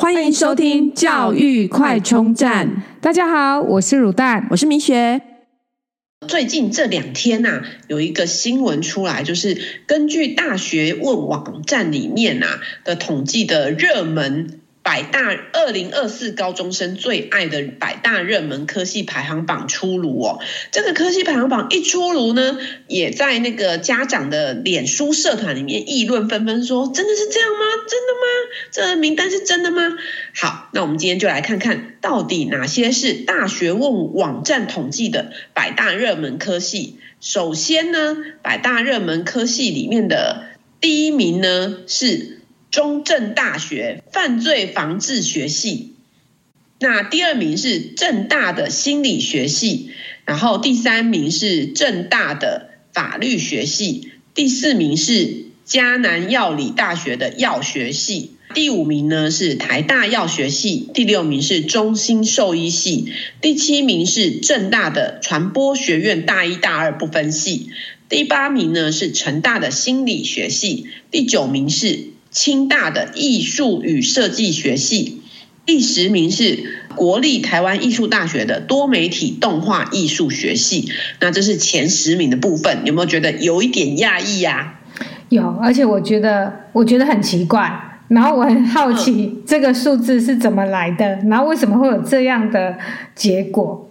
欢迎收听教育快充站。大家好，我是乳蛋，我是米雪。最近这两天呐、啊，有一个新闻出来，就是根据大学问网站里面啊的统计的热门。百大二零二四高中生最爱的百大热门科系排行榜出炉哦！这个科系排行榜一出炉呢，也在那个家长的脸书社团里面议论纷纷，说真的是这样吗？真的吗？这名单是真的吗？好，那我们今天就来看看到底哪些是大学问网站统计的百大热门科系。首先呢，百大热门科系里面的第一名呢是。中正大学犯罪防治学系，那第二名是政大的心理学系，然后第三名是政大的法律学系，第四名是嘉南药理大学的药学系，第五名呢是台大药学系，第六名是中兴兽医系，第七名是政大的传播学院大一大二不分系，第八名呢是成大的心理学系，第九名是。清大的艺术与设计学系，第十名是国立台湾艺术大学的多媒体动画艺术学系。那这是前十名的部分，有没有觉得有一点讶异呀？有，而且我觉得我觉得很奇怪，然后我很好奇这个数字是怎么来的，然后为什么会有这样的结果？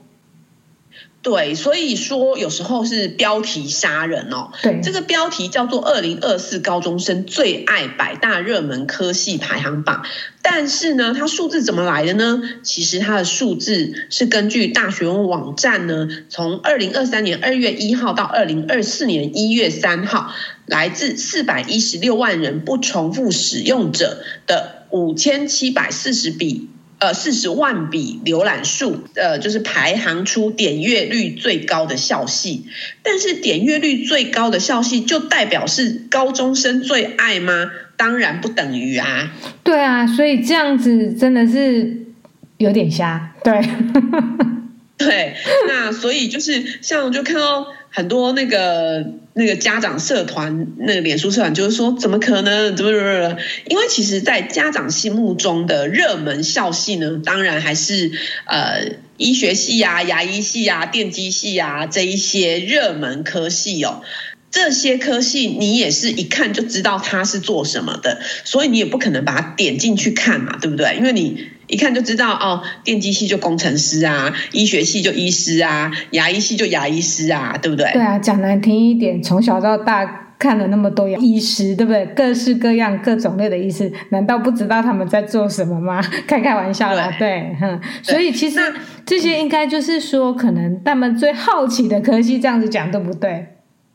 对，所以说有时候是标题杀人哦。对，这个标题叫做“二零二四高中生最爱百大热门科系排行榜”，但是呢，它数字怎么来的呢？其实它的数字是根据大学问网站呢，从二零二三年二月一号到二零二四年一月三号，来自四百一十六万人不重复使用者的五千七百四十笔。呃，四十万笔浏览数，呃，就是排行出点阅率最高的校系。但是点阅率最高的校系就代表是高中生最爱吗？当然不等于啊。对啊，所以这样子真的是有点瞎。对，对，那所以就是像就看到。很多那个那个家长社团，那个脸书社团，就是说，怎么可能？怎么怎么？因为其实，在家长心目中的热门校系呢，当然还是呃医学系啊、牙医系啊、电机系啊这一些热门科系哦。这些科系你也是一看就知道他是做什么的，所以你也不可能把它点进去看嘛，对不对？因为你一看就知道哦，电机系就工程师啊，医学系就医师啊，牙医系就牙医师啊，对不对？对啊，讲难听一点，从小到大看了那么多医师，对不对？各式各样、各种类的医师，难道不知道他们在做什么吗？开开玩笑啦，对，对，哼。所以其实这些应该就是说，可能他们最好奇的科系，这样子讲对不对？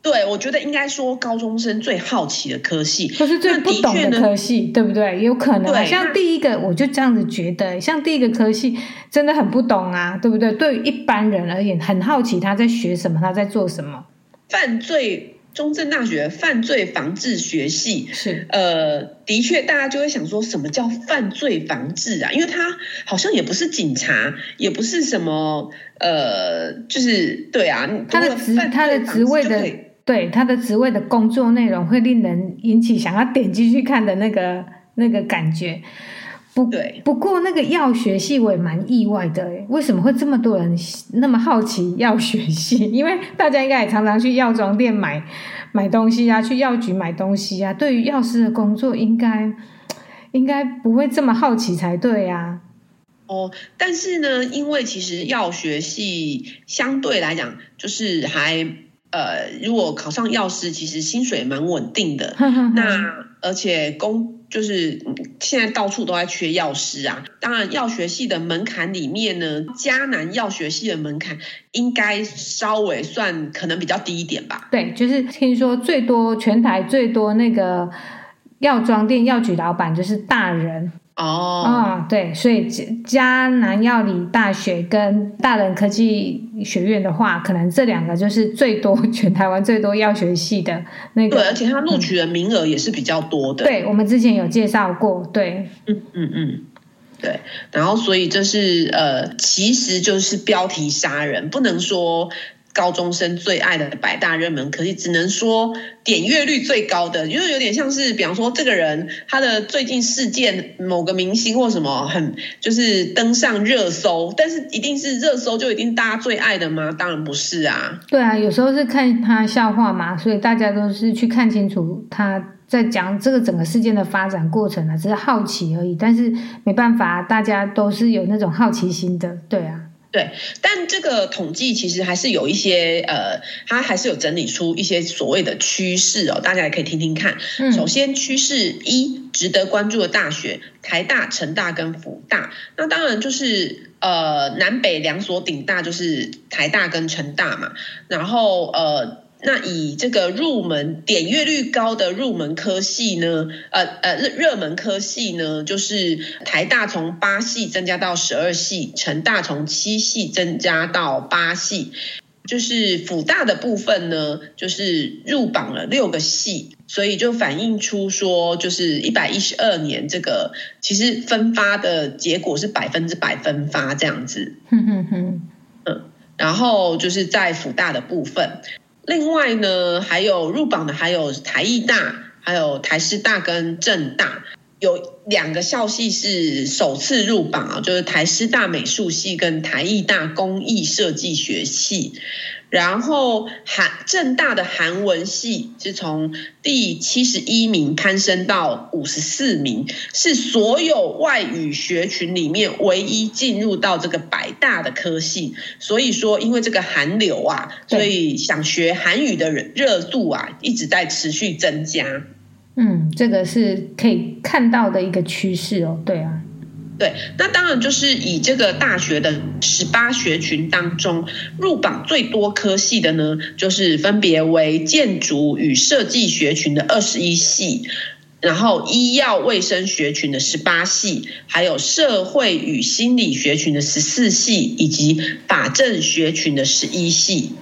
对，我觉得应该说高中生最好奇的科系，就是最不懂的科系，对不对？有可能。对，像第一个，我就这样子觉得，像第一个科系真的很不懂啊，对不对？对于一般人而言，很好奇他在学什么，他在做什么。犯罪，中正大学犯罪防治学系是，呃，的确，大家就会想说什么叫犯罪防治啊？因为他好像也不是警察，也不是什么，呃，就是对啊，他的职，他的职位的。对，他的职位的工作内容会令人引起想要点进去看的那个那个感觉。不对，不过那个药学系我也蛮意外的，为什么会这么多人那么好奇药学系？因为大家应该也常常去药妆店买买东西啊，去药局买东西啊。对于药师的工作，应该应该不会这么好奇才对啊。哦，但是呢，因为其实药学系相对来讲就是还。呃，如果考上药师，其实薪水蛮稳定的。那而且工就是现在到处都在缺药师啊。当然，药学系的门槛里面呢，迦南药学系的门槛应该稍微算可能比较低一点吧。对，就是听说最多全台最多那个药妆店药局老板就是大人。哦，哦，对，所以加南药理大学跟大人科技学院的话，可能这两个就是最多 全台湾最多药学系的那个，对，而且他录取的名额也是比较多的。嗯、对，我们之前有介绍过，对，嗯嗯嗯，对，然后所以这是呃，其实就是标题杀人，不能说高中生最爱的百大热门可是，只能说点阅率最高的，因为有点像是，比方说这个人他的最近事件，某个明星或什么很就是登上热搜，但是一定是热搜就一定大家最爱的吗？当然不是啊。对啊，有时候是看他笑话嘛，所以大家都是去看清楚他在讲这个整个事件的发展过程啊，只是好奇而已。但是没办法，大家都是有那种好奇心的，对啊。对，但这个统计其实还是有一些呃，它还是有整理出一些所谓的趋势哦，大家也可以听听看。嗯，首先趋势一，值得关注的大学，台大、成大跟福大。那当然就是呃，南北两所顶大就是台大跟成大嘛。然后呃。那以这个入门点阅率高的入门科系呢，呃呃热热门科系呢，就是台大从八系增加到十二系，成大从七系增加到八系，就是辅大的部分呢，就是入榜了六个系，所以就反映出说，就是一百一十二年这个其实分发的结果是百分之百分发这样子，哼哼哼，嗯，然后就是在辅大的部分。另外呢，还有入榜的还有台艺大、还有台师大跟政大，有两个校系是首次入榜啊，就是台师大美术系跟台艺大工艺设计学系。然后韩政大的韩文系是从第七十一名攀升到五十四名，是所有外语学群里面唯一进入到这个百大的科系。所以说，因为这个韩流啊，所以想学韩语的人热度啊一直在持续增加。嗯，这个是可以看到的一个趋势哦。对啊。对，那当然就是以这个大学的十八学群当中入榜最多科系的呢，就是分别为建筑与设计学群的二十一系，然后医药卫生学群的十八系，还有社会与心理学群的十四系，以及法政学群的十一系。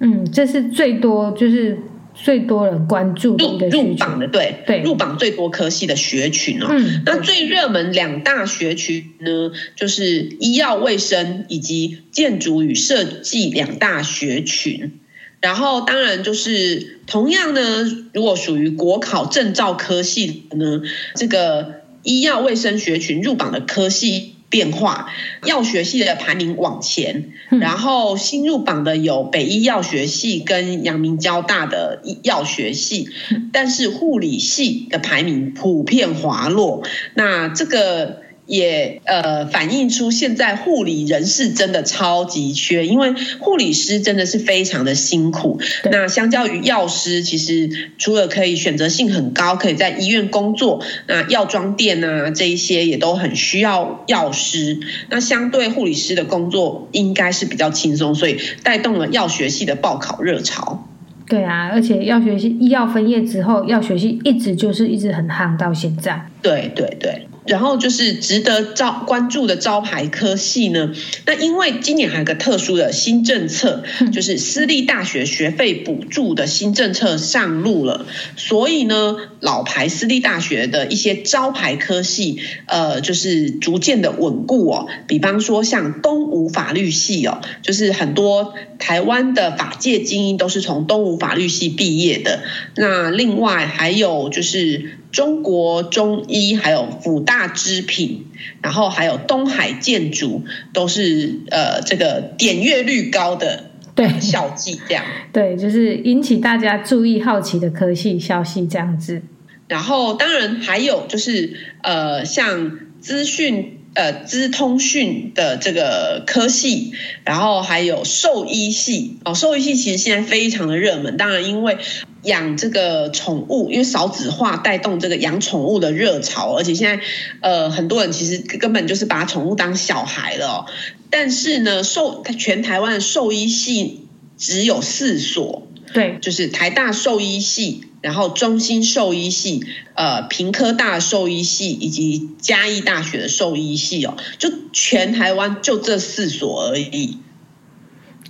嗯，这是最多就是。最多人关注的一个入榜的，对对，入榜最多科系的学群哦。嗯，那最热门两大学群呢，就是医药卫生以及建筑与设计两大学群。然后当然就是同样呢，如果属于国考证照科系呢，这个医药卫生学群入榜的科系。变化，药学系的排名往前，然后新入榜的有北医药学系跟阳明交大的药学系，但是护理系的排名普遍滑落。那这个。也呃反映出现在护理人士真的超级缺，因为护理师真的是非常的辛苦。那相较于药师，其实除了可以选择性很高，可以在医院工作，那药妆店啊这一些也都很需要药师。那相对护理师的工作应该是比较轻松，所以带动了药学系的报考热潮。对啊，而且药学系医药分业之后，药学系一直就是一直很夯到现在。对对对。然后就是值得招关注的招牌科系呢，那因为今年还有个特殊的新政策，就是私立大学学费补助的新政策上路了，所以呢，老牌私立大学的一些招牌科系，呃，就是逐渐的稳固哦。比方说像东吴法律系哦，就是很多台湾的法界精英都是从东吴法律系毕业的。那另外还有就是。中国中医，还有辅大织品，然后还有东海建筑，都是呃这个点阅率高的对校系这样。对，就是引起大家注意好奇的科系校系这样子。然后当然还有就是呃像资讯呃资通讯的这个科系，然后还有兽医系哦，兽医系其实现在非常的热门。当然因为。养这个宠物，因为少子化带动这个养宠物的热潮，而且现在呃很多人其实根本就是把宠物当小孩了哦。但是呢，兽全台湾的兽医系只有四所，对，就是台大兽医系，然后中心兽医系，呃，平科大兽医系以及嘉义大学的兽医系哦，就全台湾就这四所而已。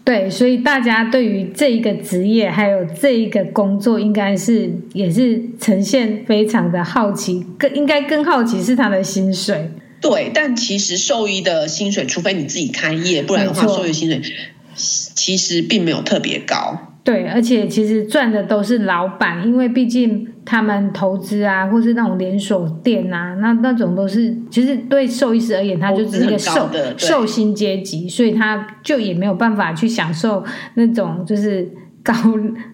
对，所以大家对于这一个职业还有这一个工作，应该是也是呈现非常的好奇，更应该更好奇是他的薪水。对，但其实兽医的薪水，除非你自己开业，不然的话，兽医薪水其实并没有特别高。对，而且其实赚的都是老板，因为毕竟他们投资啊，或是那种连锁店啊，那那种都是其实对兽医师而言，他就只是一个受受薪阶级，所以他就也没有办法去享受那种就是高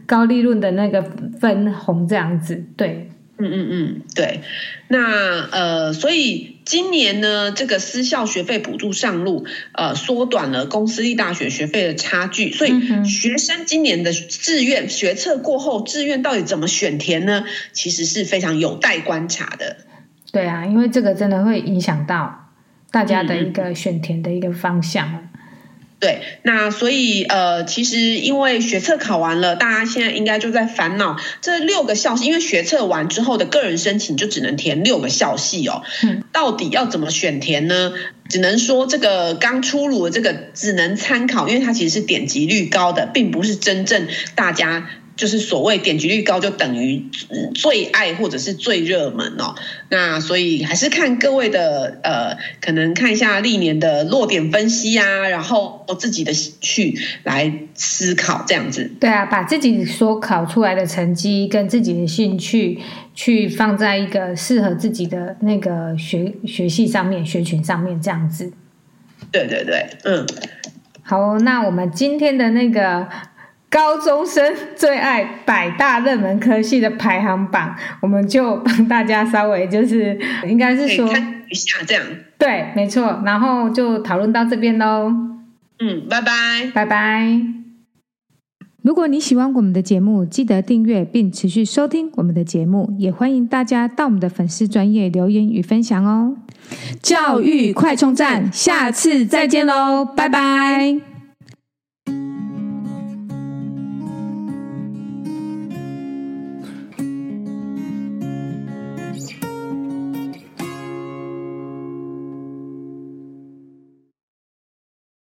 高利润的那个分红这样子。对，嗯嗯嗯，对。那呃，所以。今年呢，这个私校学费补助上路，呃，缩短了公私立大学学费的差距，所以学生今年的志愿学测过后，志愿到底怎么选填呢？其实是非常有待观察的。对啊，因为这个真的会影响到大家的一个选填的一个方向。对，那所以呃，其实因为学测考完了，大家现在应该就在烦恼这六个校系，因为学测完之后的个人申请就只能填六个校系哦，嗯，到底要怎么选填呢？只能说这个刚出炉的这个只能参考，因为它其实是点击率高的，并不是真正大家。就是所谓点击率高，就等于最爱或者是最热门哦。那所以还是看各位的呃，可能看一下历年的落点分析啊，然后自己的兴趣来思考这样子。对啊，把自己所考出来的成绩跟自己的兴趣去放在一个适合自己的那个学学系上面、学群上面这样子。对对对，嗯。好，那我们今天的那个。高中生最爱百大热门科系的排行榜，我们就帮大家稍微就是，应该是说一下这样。对，没错。然后就讨论到这边喽。嗯，拜拜，拜拜。如果你喜欢我们的节目，记得订阅并持续收听我们的节目，也欢迎大家到我们的粉丝专业留言与分享哦。教育快充站，下次再见喽，拜拜。